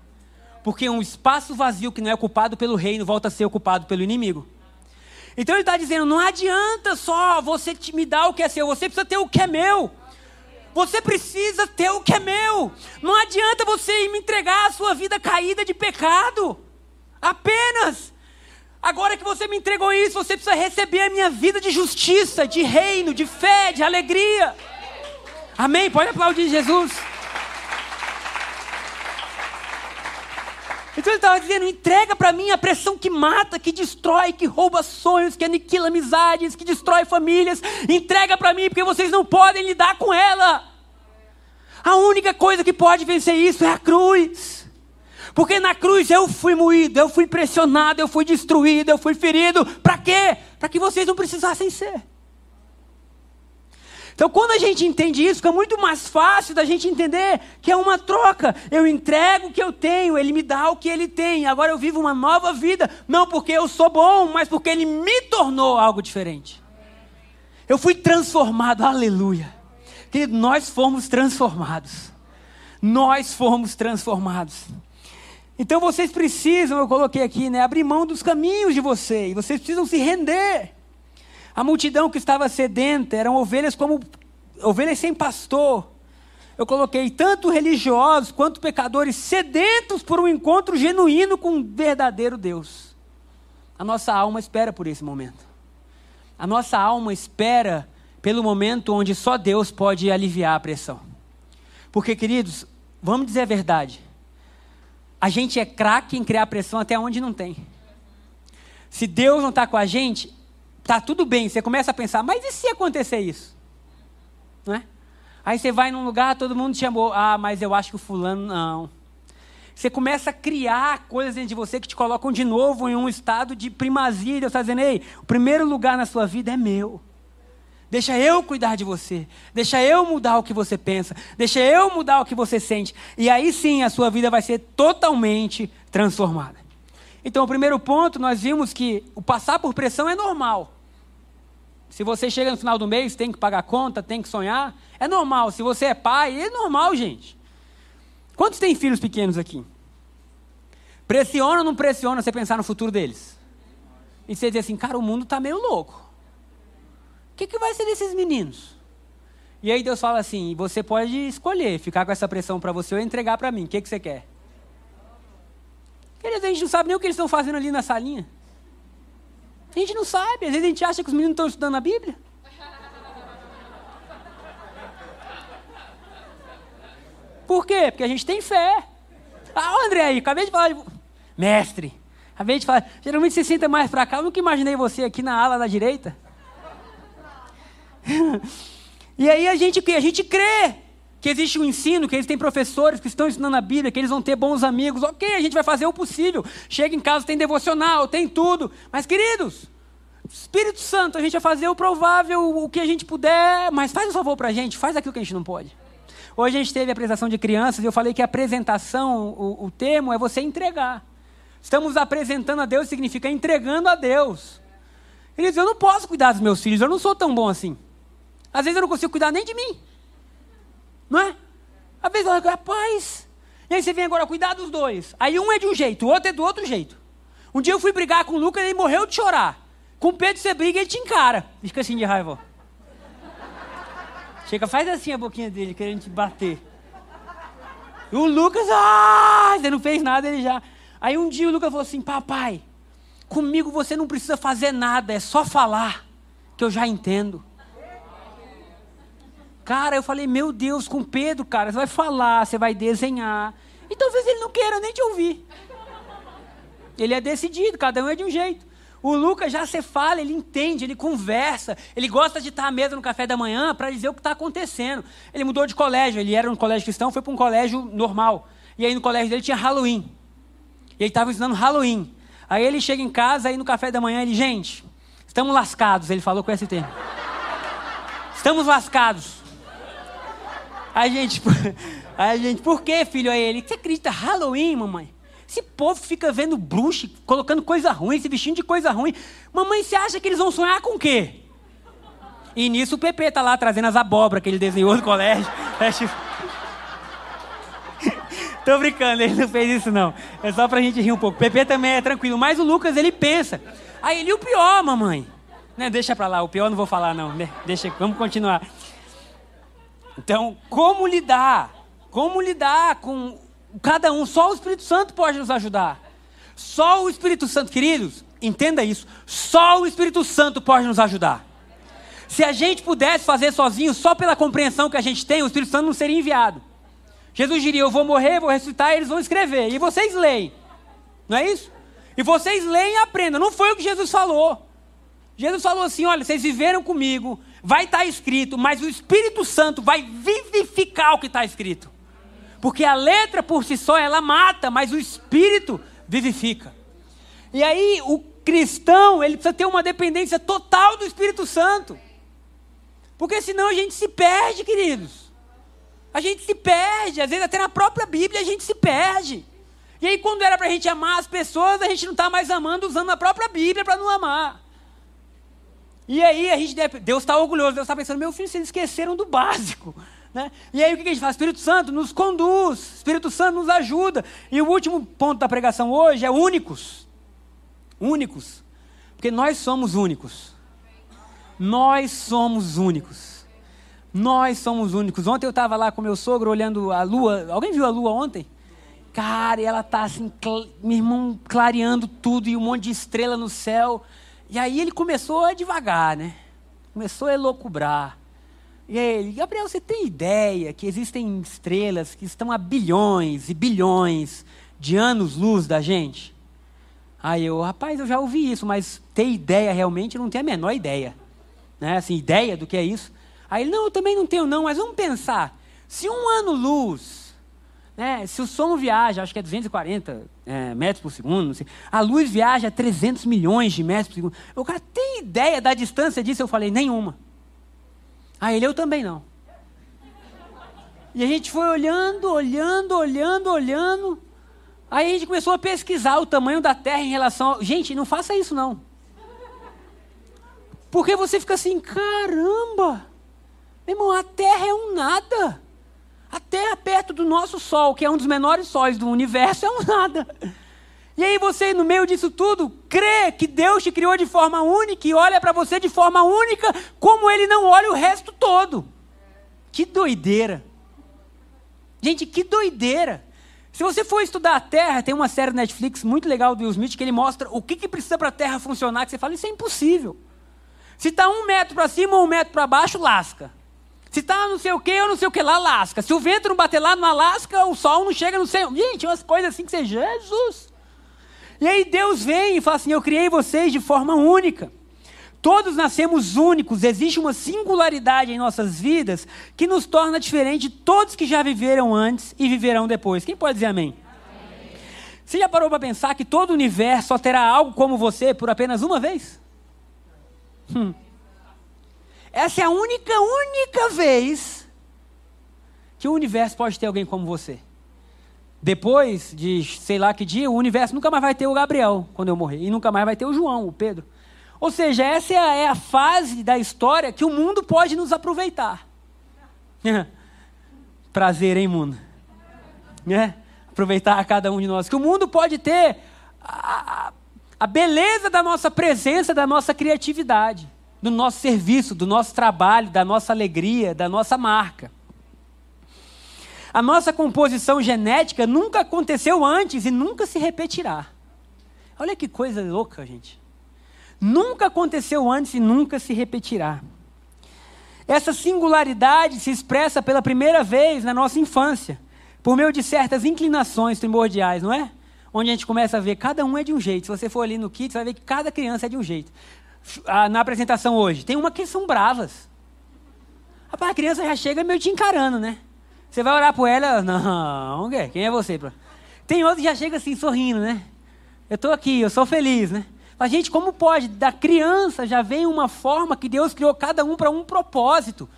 Porque um espaço vazio que não é ocupado pelo reino volta a ser ocupado pelo inimigo. Então ele está dizendo: não adianta só você me dar o que é seu, você precisa ter o que é meu. Você precisa ter o que é meu. Não adianta você me entregar a sua vida caída de pecado. Apenas. Agora que você me entregou isso, você precisa receber a minha vida de justiça, de reino, de fé, de alegria. Amém? Pode aplaudir Jesus. Então ele estava dizendo: entrega para mim a pressão que mata, que destrói, que rouba sonhos, que aniquila amizades, que destrói famílias. Entrega para mim, porque vocês não podem lidar com ela. A única coisa que pode vencer isso é a cruz. Porque na cruz eu fui moído, eu fui pressionado, eu fui destruído, eu fui ferido. Para quê? Para que vocês não precisassem ser. Então, quando a gente entende isso, fica muito mais fácil da gente entender que é uma troca. Eu entrego o que eu tenho, ele me dá o que ele tem. Agora eu vivo uma nova vida, não porque eu sou bom, mas porque ele me tornou algo diferente. Eu fui transformado, aleluia. Nós fomos transformados. Nós fomos transformados. Então vocês precisam, eu coloquei aqui, né, abrir mão dos caminhos de vocês. Vocês precisam se render. A multidão que estava sedenta eram ovelhas como ovelhas sem pastor. Eu coloquei tanto religiosos quanto pecadores sedentos por um encontro genuíno com um verdadeiro Deus. A nossa alma espera por esse momento. A nossa alma espera pelo momento onde só Deus pode aliviar a pressão. Porque, queridos, vamos dizer a verdade. A gente é craque em criar pressão até onde não tem. Se Deus não está com a gente, tá tudo bem. Você começa a pensar, mas e se acontecer isso? Não é? Aí você vai num lugar, todo mundo te chamou. Ah, mas eu acho que o fulano não. Você começa a criar coisas dentro de você que te colocam de novo em um estado de primazia. Deus está dizendo, ei, o primeiro lugar na sua vida é meu. Deixa eu cuidar de você. Deixa eu mudar o que você pensa. Deixa eu mudar o que você sente. E aí sim a sua vida vai ser totalmente transformada. Então, o primeiro ponto, nós vimos que o passar por pressão é normal. Se você chega no final do mês, tem que pagar conta, tem que sonhar, é normal. Se você é pai, é normal, gente. Quantos têm filhos pequenos aqui? Pressiona ou não pressiona você pensar no futuro deles? E você diz assim, cara, o mundo está meio louco. O que, que vai ser desses meninos? E aí Deus fala assim: você pode escolher ficar com essa pressão para você ou entregar para mim. O que, que você quer? Queridos, a gente não sabe nem o que eles estão fazendo ali na salinha. A gente não sabe. Às vezes a gente acha que os meninos estão estudando a Bíblia. Por quê? Porque a gente tem fé. Ah, André aí, acabei de falar de... Mestre, acabei de falar. Geralmente você senta mais para cá. Eu nunca imaginei você aqui na ala da direita. e aí a gente, a gente crê que existe um ensino, que eles têm professores que estão ensinando a Bíblia, que eles vão ter bons amigos. Ok, a gente vai fazer o possível. Chega em casa, tem devocional, tem tudo. Mas, queridos, Espírito Santo, a gente vai fazer o provável, o que a gente puder, mas faz um favor para a gente, faz aquilo que a gente não pode. Hoje a gente teve a apresentação de crianças e eu falei que apresentação, o, o termo é você entregar. Estamos apresentando a Deus significa entregando a Deus. Queridos, eu não posso cuidar dos meus filhos, eu não sou tão bom assim. Às vezes eu não consigo cuidar nem de mim. Não é? Às vezes eu rapaz. E aí você vem agora cuidar dos dois. Aí um é de um jeito, o outro é do outro jeito. Um dia eu fui brigar com o Lucas e ele morreu de chorar. Com o Pedro você briga e ele te encara. Fica assim de raiva. Chega, faz assim a boquinha dele, querendo te bater. E o Lucas, ah, você não fez nada, ele já. Aí um dia o Lucas falou assim: Papai, comigo você não precisa fazer nada, é só falar, que eu já entendo. Cara, eu falei, meu Deus, com Pedro, cara, você vai falar, você vai desenhar. E talvez ele não queira nem te ouvir. Ele é decidido, cada um é de um jeito. O Lucas já se fala, ele entende, ele conversa, ele gosta de estar à mesa no café da manhã para dizer o que está acontecendo. Ele mudou de colégio, ele era um colégio cristão, foi para um colégio normal. E aí no colégio dele tinha Halloween. E ele estava ensinando Halloween. Aí ele chega em casa, aí no café da manhã ele, gente, estamos lascados, ele falou com esse termo. Estamos lascados. A gente, a gente, por que, filho? Aí ele, você acredita Halloween, mamãe? Esse povo fica vendo bruxa, colocando coisa ruim, se vestindo de coisa ruim. Mamãe, você acha que eles vão sonhar com o quê? E nisso o Pepe tá lá trazendo as abóboras que ele desenhou no colégio. É, tipo... Tô brincando, ele não fez isso não. É só pra gente rir um pouco. O Pepe também é tranquilo, mas o Lucas ele pensa. Aí ele, o pior, mamãe. Né, deixa pra lá, o pior não vou falar não. Né? Deixa, vamos continuar. Então, como lidar? Como lidar com cada um? Só o Espírito Santo pode nos ajudar. Só o Espírito Santo, queridos, entenda isso. Só o Espírito Santo pode nos ajudar. Se a gente pudesse fazer sozinho, só pela compreensão que a gente tem, o Espírito Santo não seria enviado. Jesus diria: Eu vou morrer, vou ressuscitar, e eles vão escrever. E vocês leem. Não é isso? E vocês leem e aprendam. Não foi o que Jesus falou. Jesus falou assim: Olha, vocês viveram comigo, vai estar tá escrito, mas o Espírito Santo vai vivificar o que está escrito. Porque a letra por si só ela mata, mas o Espírito vivifica. E aí o cristão, ele precisa ter uma dependência total do Espírito Santo. Porque senão a gente se perde, queridos. A gente se perde, às vezes até na própria Bíblia a gente se perde. E aí quando era para a gente amar as pessoas, a gente não está mais amando usando a própria Bíblia para não amar. E aí a gente deve, Deus está orgulhoso, Deus está pensando, meu filho, vocês esqueceram do básico. Né? E aí o que a gente faz? Espírito Santo nos conduz, Espírito Santo nos ajuda. E o último ponto da pregação hoje é únicos. Únicos. Porque nós somos únicos. Nós somos únicos. Nós somos únicos. Ontem eu estava lá com meu sogro olhando a lua. Alguém viu a lua ontem? Cara, e ela tá assim, meu irmão, clareando tudo e um monte de estrela no céu. E aí ele começou a devagar, né? Começou a elocubrar. E ele, Gabriel, você tem ideia que existem estrelas que estão a bilhões e bilhões de anos-luz da gente? Aí eu, rapaz, eu já ouvi isso, mas ter ideia realmente eu não tenho a menor ideia. Né? Assim, ideia do que é isso. Aí ele, não, eu também não tenho não, mas vamos pensar. Se um ano-luz, né, se o som viaja, acho que é 240 é, metros por segundo, sei, a luz viaja a 300 milhões de metros por segundo. O cara tem ideia da distância disso? Eu falei, nenhuma. Ah, ele eu também não. E a gente foi olhando, olhando, olhando, olhando. Aí a gente começou a pesquisar o tamanho da Terra em relação. A... Gente, não faça isso não. Porque você fica assim, caramba! Meu irmão, a Terra é um nada. A Terra perto do nosso Sol, que é um dos menores sóis do universo, é um nada. E aí você, no meio disso tudo, crê que Deus te criou de forma única e olha para você de forma única, como Ele não olha o resto todo. Que doideira. Gente, que doideira. Se você for estudar a Terra, tem uma série Netflix muito legal do Will Smith que ele mostra o que, que precisa para a Terra funcionar, que você fala, isso é impossível. Se está um metro para cima ou um metro para baixo, lasca. Se está não sei o que ou não sei o que lá, lasca. Se o vento não bater lá no Alasca, o sol não chega no céu. Gente, umas coisas assim que você, Jesus. E aí Deus vem e fala assim: Eu criei vocês de forma única. Todos nascemos únicos, existe uma singularidade em nossas vidas que nos torna diferente de todos que já viveram antes e viverão depois. Quem pode dizer amém? amém. Você já parou para pensar que todo o universo só terá algo como você por apenas uma vez? Hum. Essa é a única, única vez que o universo pode ter alguém como você. Depois de sei lá que dia, o universo nunca mais vai ter o Gabriel quando eu morrer. E nunca mais vai ter o João, o Pedro. Ou seja, essa é a, é a fase da história que o mundo pode nos aproveitar. Prazer, hein, mundo? É? Aproveitar a cada um de nós. Que o mundo pode ter a, a beleza da nossa presença, da nossa criatividade, do nosso serviço, do nosso trabalho, da nossa alegria, da nossa marca. A nossa composição genética nunca aconteceu antes e nunca se repetirá. Olha que coisa louca, gente. Nunca aconteceu antes e nunca se repetirá. Essa singularidade se expressa pela primeira vez na nossa infância, por meio de certas inclinações primordiais, não é? Onde a gente começa a ver cada um é de um jeito. Se você for ali no kit, você vai ver que cada criança é de um jeito. Ah, na apresentação hoje, tem uma que são bravas. Rapaz, a criança já chega meio te encarando, né? Você vai orar por ela, não, quem é você? Tem outro que já chega assim, sorrindo, né? Eu estou aqui, eu sou feliz, né? Mas, gente, como pode? Da criança já vem uma forma que Deus criou cada um para um propósito.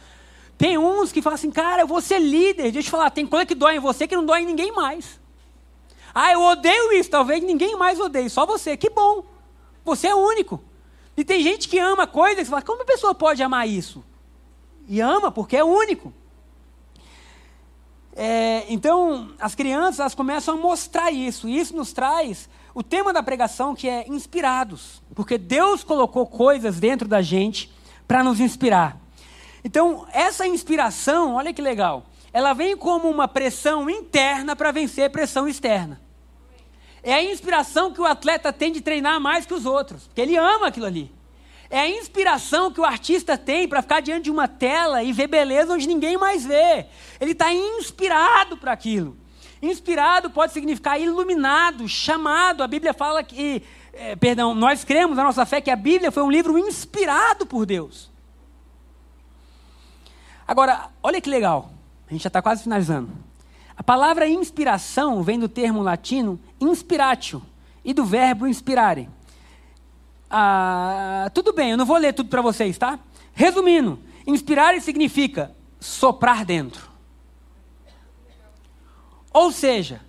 Tem uns que falam assim, cara, eu vou ser líder. Deixa eu te falar, tem coisa que dói em você que não dói em ninguém mais. Ah, eu odeio isso, talvez ninguém mais odeie, só você. Que bom. Você é único. E tem gente que ama coisas que fala, como a pessoa pode amar isso? E ama porque é único. É, então, as crianças elas começam a mostrar isso, e isso nos traz o tema da pregação que é inspirados, porque Deus colocou coisas dentro da gente para nos inspirar. Então, essa inspiração, olha que legal, ela vem como uma pressão interna para vencer pressão externa. É a inspiração que o atleta tem de treinar mais que os outros, porque ele ama aquilo ali. É a inspiração que o artista tem para ficar diante de uma tela e ver beleza onde ninguém mais vê. Ele está inspirado para aquilo. Inspirado pode significar iluminado, chamado. A Bíblia fala que, é, perdão, nós cremos na nossa fé que a Bíblia foi um livro inspirado por Deus. Agora, olha que legal. A gente já está quase finalizando. A palavra inspiração vem do termo latino inspiratio e do verbo inspirare. Ah, tudo bem, eu não vou ler tudo para vocês, tá? Resumindo, inspirar significa soprar dentro. Ou seja,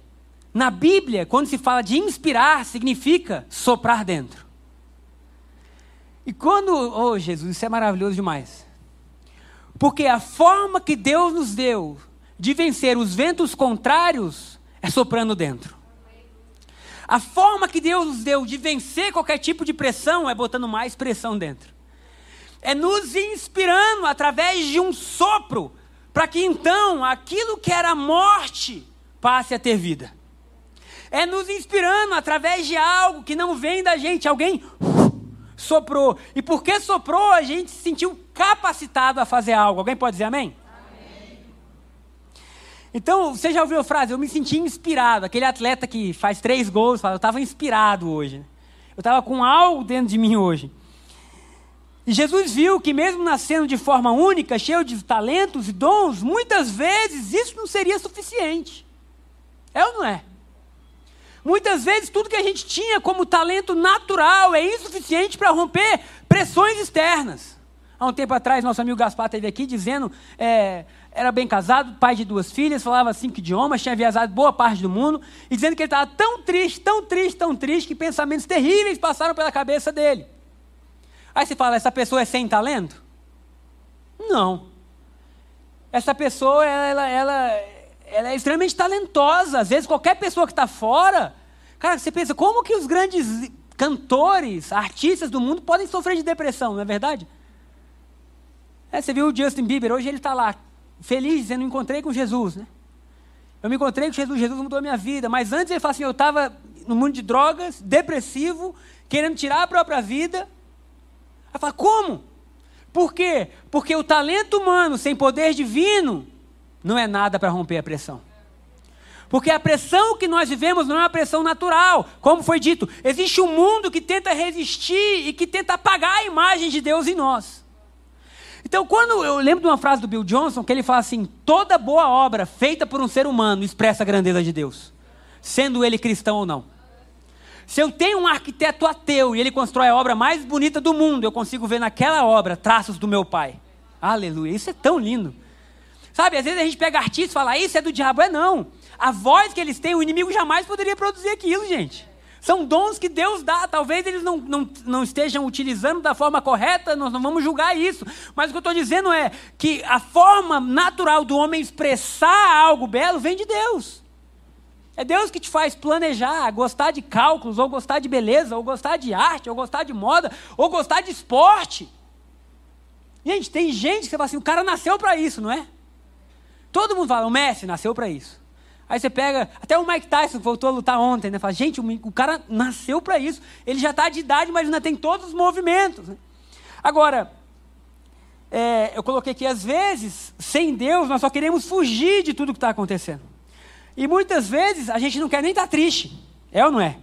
na Bíblia, quando se fala de inspirar, significa soprar dentro. E quando, oh Jesus, isso é maravilhoso demais. Porque a forma que Deus nos deu de vencer os ventos contrários é soprando dentro. A forma que Deus nos deu de vencer qualquer tipo de pressão é botando mais pressão dentro. É nos inspirando através de um sopro, para que então aquilo que era morte passe a ter vida. É nos inspirando através de algo que não vem da gente, alguém soprou. E porque soprou, a gente se sentiu capacitado a fazer algo. Alguém pode dizer amém? Então, você já ouviu a frase? Eu me senti inspirado. Aquele atleta que faz três gols, fala, eu estava inspirado hoje. Eu estava com algo dentro de mim hoje. E Jesus viu que, mesmo nascendo de forma única, cheio de talentos e dons, muitas vezes isso não seria suficiente. É ou não é? Muitas vezes tudo que a gente tinha como talento natural é insuficiente para romper pressões externas. Há um tempo atrás, nosso amigo Gaspar esteve aqui dizendo, é, era bem casado, pai de duas filhas, falava cinco idiomas, tinha viajado boa parte do mundo, e dizendo que ele estava tão triste, tão triste, tão triste, que pensamentos terríveis passaram pela cabeça dele. Aí você fala, essa pessoa é sem talento? Não. Essa pessoa, ela, ela, ela é extremamente talentosa. Às vezes, qualquer pessoa que está fora, cara, você pensa, como que os grandes cantores, artistas do mundo podem sofrer de depressão, não é verdade? É, você viu o Justin Bieber, hoje ele está lá, feliz, dizendo, encontrei com Jesus, né? Eu me encontrei com Jesus, Jesus mudou a minha vida. Mas antes ele fala assim, eu estava no mundo de drogas, depressivo, querendo tirar a própria vida. Aí fala, como? Por quê? Porque o talento humano sem poder divino não é nada para romper a pressão. Porque a pressão que nós vivemos não é uma pressão natural. Como foi dito, existe um mundo que tenta resistir e que tenta apagar a imagem de Deus em nós. Então, quando eu lembro de uma frase do Bill Johnson, que ele fala assim: toda boa obra feita por um ser humano expressa a grandeza de Deus, sendo ele cristão ou não. Se eu tenho um arquiteto ateu e ele constrói a obra mais bonita do mundo, eu consigo ver naquela obra traços do meu pai. Aleluia, isso é tão lindo. Sabe, às vezes a gente pega artista e fala, isso é do diabo. É não. A voz que eles têm, o inimigo jamais poderia produzir aquilo, gente. São dons que Deus dá. Talvez eles não, não, não estejam utilizando da forma correta, nós não vamos julgar isso. Mas o que eu estou dizendo é que a forma natural do homem expressar algo belo vem de Deus. É Deus que te faz planejar, gostar de cálculos, ou gostar de beleza, ou gostar de arte, ou gostar de moda, ou gostar de esporte. Gente, tem gente que você fala assim, o cara nasceu para isso, não é? Todo mundo fala, o Messi nasceu para isso. Aí você pega, até o Mike Tyson voltou a lutar ontem, né? Fala, gente, o, cara nasceu para isso. Ele já está de idade, mas ainda tem todos os movimentos. Né? Agora, é, eu coloquei aqui, às vezes, sem Deus, nós só queremos fugir de tudo que está acontecendo. E muitas vezes a gente não quer nem estar tá triste. É ou não é?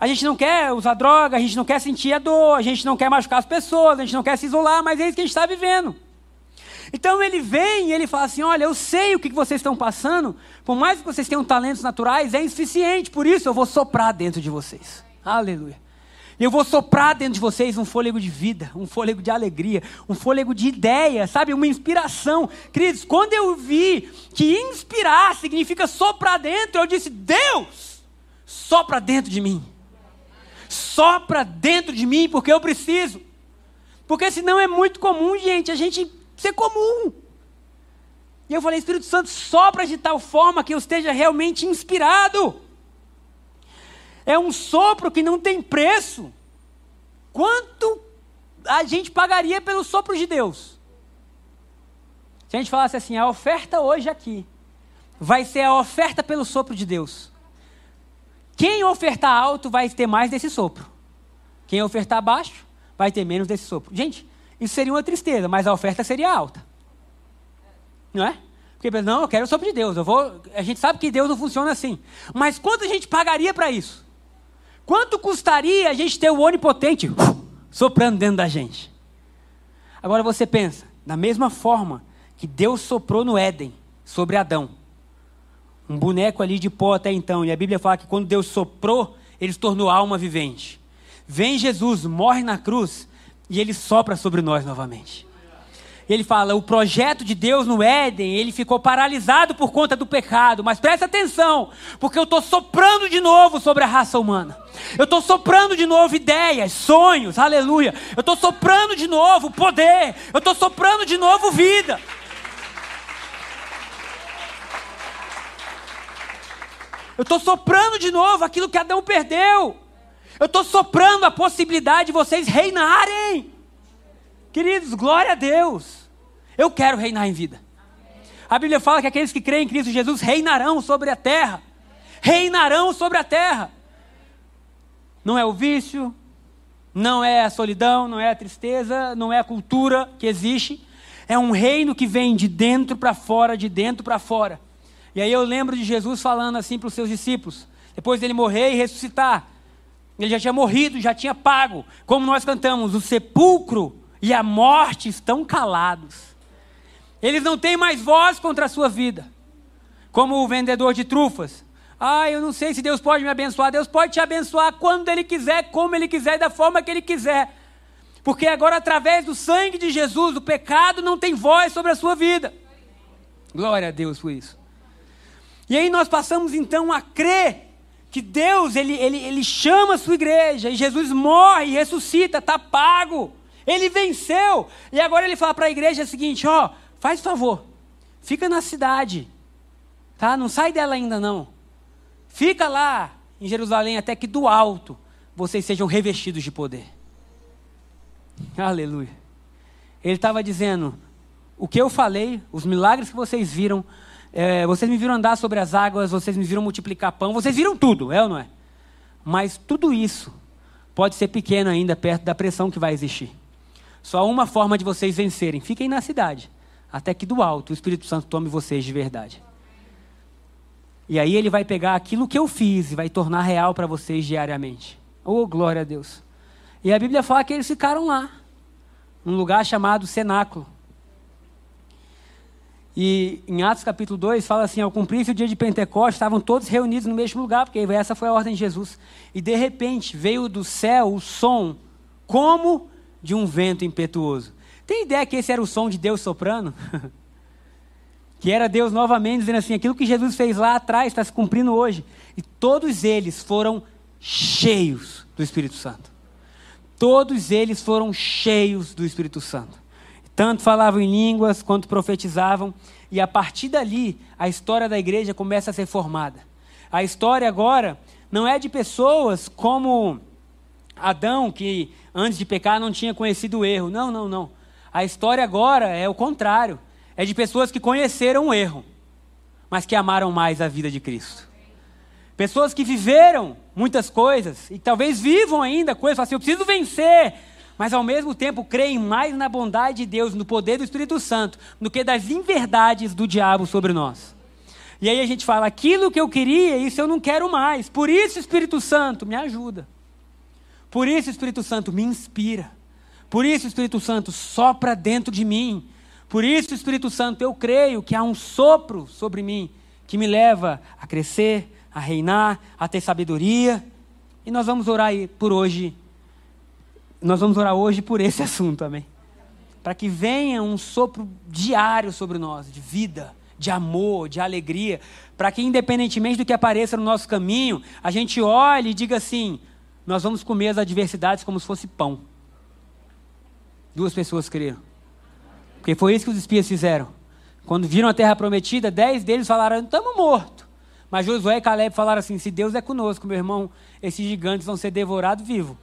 A gente não quer usar droga, a gente não quer sentir a dor, a gente não quer machucar as pessoas, a gente não quer se isolar, mas é isso que a gente está vivendo. Então ele vem e ele fala assim: Olha, eu sei o que vocês estão passando, por mais que vocês tenham talentos naturais, é insuficiente, por isso eu vou soprar dentro de vocês. Aleluia. Eu vou soprar dentro de vocês um fôlego de vida, um fôlego de alegria, um fôlego de ideia, sabe? Uma inspiração. Queridos, quando eu vi que inspirar significa soprar dentro, eu disse: Deus, sopra dentro de mim. Sopra dentro de mim, porque eu preciso. Porque senão é muito comum, gente, a gente ser comum. E eu falei, Espírito Santo, sopra de tal forma que eu esteja realmente inspirado. É um sopro que não tem preço. Quanto a gente pagaria pelo sopro de Deus? Se a gente falasse assim, a oferta hoje aqui vai ser a oferta pelo sopro de Deus. Quem ofertar alto vai ter mais desse sopro. Quem ofertar baixo vai ter menos desse sopro. Gente, isso seria uma tristeza, mas a oferta seria alta. Não é? Porque, não, eu quero o sopro de Deus. Eu vou, a gente sabe que Deus não funciona assim. Mas quanto a gente pagaria para isso? Quanto custaria a gente ter o onipotente soprando dentro da gente? Agora você pensa, da mesma forma que Deus soprou no Éden sobre Adão, um boneco ali de pó até então, e a Bíblia fala que quando Deus soprou, ele se tornou alma vivente. Vem Jesus, morre na cruz e ele sopra sobre nós novamente. Ele fala: o projeto de Deus no Éden, ele ficou paralisado por conta do pecado. Mas presta atenção, porque eu estou soprando de novo sobre a raça humana. Eu estou soprando de novo ideias, sonhos, aleluia. Eu estou soprando de novo poder. Eu estou soprando de novo vida. Eu estou soprando de novo aquilo que Adão perdeu. Eu estou soprando a possibilidade de vocês reinarem. Queridos, glória a Deus. Eu quero reinar em vida. A Bíblia fala que aqueles que creem em Cristo Jesus reinarão sobre a terra. Reinarão sobre a terra. Não é o vício, não é a solidão, não é a tristeza, não é a cultura que existe. É um reino que vem de dentro para fora, de dentro para fora. E aí eu lembro de Jesus falando assim para os seus discípulos, depois dele morrer e ressuscitar. Ele já tinha morrido, já tinha pago. Como nós cantamos, o sepulcro e a morte estão calados. Eles não têm mais voz contra a sua vida. Como o vendedor de trufas. Ah, eu não sei se Deus pode me abençoar. Deus pode te abençoar quando Ele quiser, como Ele quiser, da forma que Ele quiser. Porque agora, através do sangue de Jesus, o pecado não tem voz sobre a sua vida. Glória a Deus por isso. E aí nós passamos então a crer que Deus, ele, ele, ele chama a sua igreja, e Jesus morre, e ressuscita, está pago. Ele venceu. E agora ele fala para a igreja o seguinte: ó, faz favor, fica na cidade, tá? Não sai dela ainda não. Fica lá em Jerusalém até que do alto vocês sejam revestidos de poder. Aleluia. Ele estava dizendo: o que eu falei, os milagres que vocês viram, é, vocês me viram andar sobre as águas, vocês me viram multiplicar pão, vocês viram tudo, é ou não é? Mas tudo isso pode ser pequeno ainda perto da pressão que vai existir. Só uma forma de vocês vencerem: fiquem na cidade, até que do alto o Espírito Santo tome vocês de verdade. E aí ele vai pegar aquilo que eu fiz e vai tornar real para vocês diariamente. Oh, glória a Deus. E a Bíblia fala que eles ficaram lá, num lugar chamado cenáculo. E em Atos capítulo 2 fala assim: ao cumprir-se o dia de Pentecostes, estavam todos reunidos no mesmo lugar, porque essa foi a ordem de Jesus. E de repente veio do céu o som, como de um vento impetuoso. Tem ideia que esse era o som de Deus soprando? que era Deus novamente dizendo assim: aquilo que Jesus fez lá atrás está se cumprindo hoje. E todos eles foram cheios do Espírito Santo. Todos eles foram cheios do Espírito Santo. Tanto falavam em línguas quanto profetizavam. E a partir dali, a história da igreja começa a ser formada. A história agora não é de pessoas como Adão, que antes de pecar não tinha conhecido o erro. Não, não, não. A história agora é o contrário. É de pessoas que conheceram o erro, mas que amaram mais a vida de Cristo. Pessoas que viveram muitas coisas e talvez vivam ainda coisas, assim, eu preciso vencer, mas ao mesmo tempo creem mais na bondade de Deus, no poder do Espírito Santo, do que das inverdades do diabo sobre nós. E aí a gente fala: aquilo que eu queria, isso eu não quero mais. Por isso, Espírito Santo, me ajuda. Por isso, Espírito Santo, me inspira. Por isso, Espírito Santo, sopra dentro de mim. Por isso, Espírito Santo, eu creio que há um sopro sobre mim que me leva a crescer, a reinar, a ter sabedoria. E nós vamos orar por hoje nós vamos orar hoje por esse assunto, amém? Para que venha um sopro diário sobre nós, de vida, de amor, de alegria, para que, independentemente do que apareça no nosso caminho, a gente olhe e diga assim: nós vamos comer as adversidades como se fosse pão. Duas pessoas creram. Porque foi isso que os espias fizeram. Quando viram a terra prometida, dez deles falaram: estamos mortos. Mas Josué e Caleb falaram assim: se Deus é conosco, meu irmão, esses gigantes vão ser devorados vivos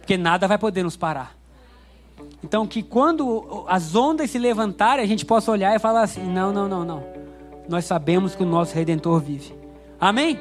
porque nada vai poder nos parar. Então, que quando as ondas se levantarem, a gente possa olhar e falar assim: não, não, não, não. Nós sabemos que o nosso redentor vive. Amém?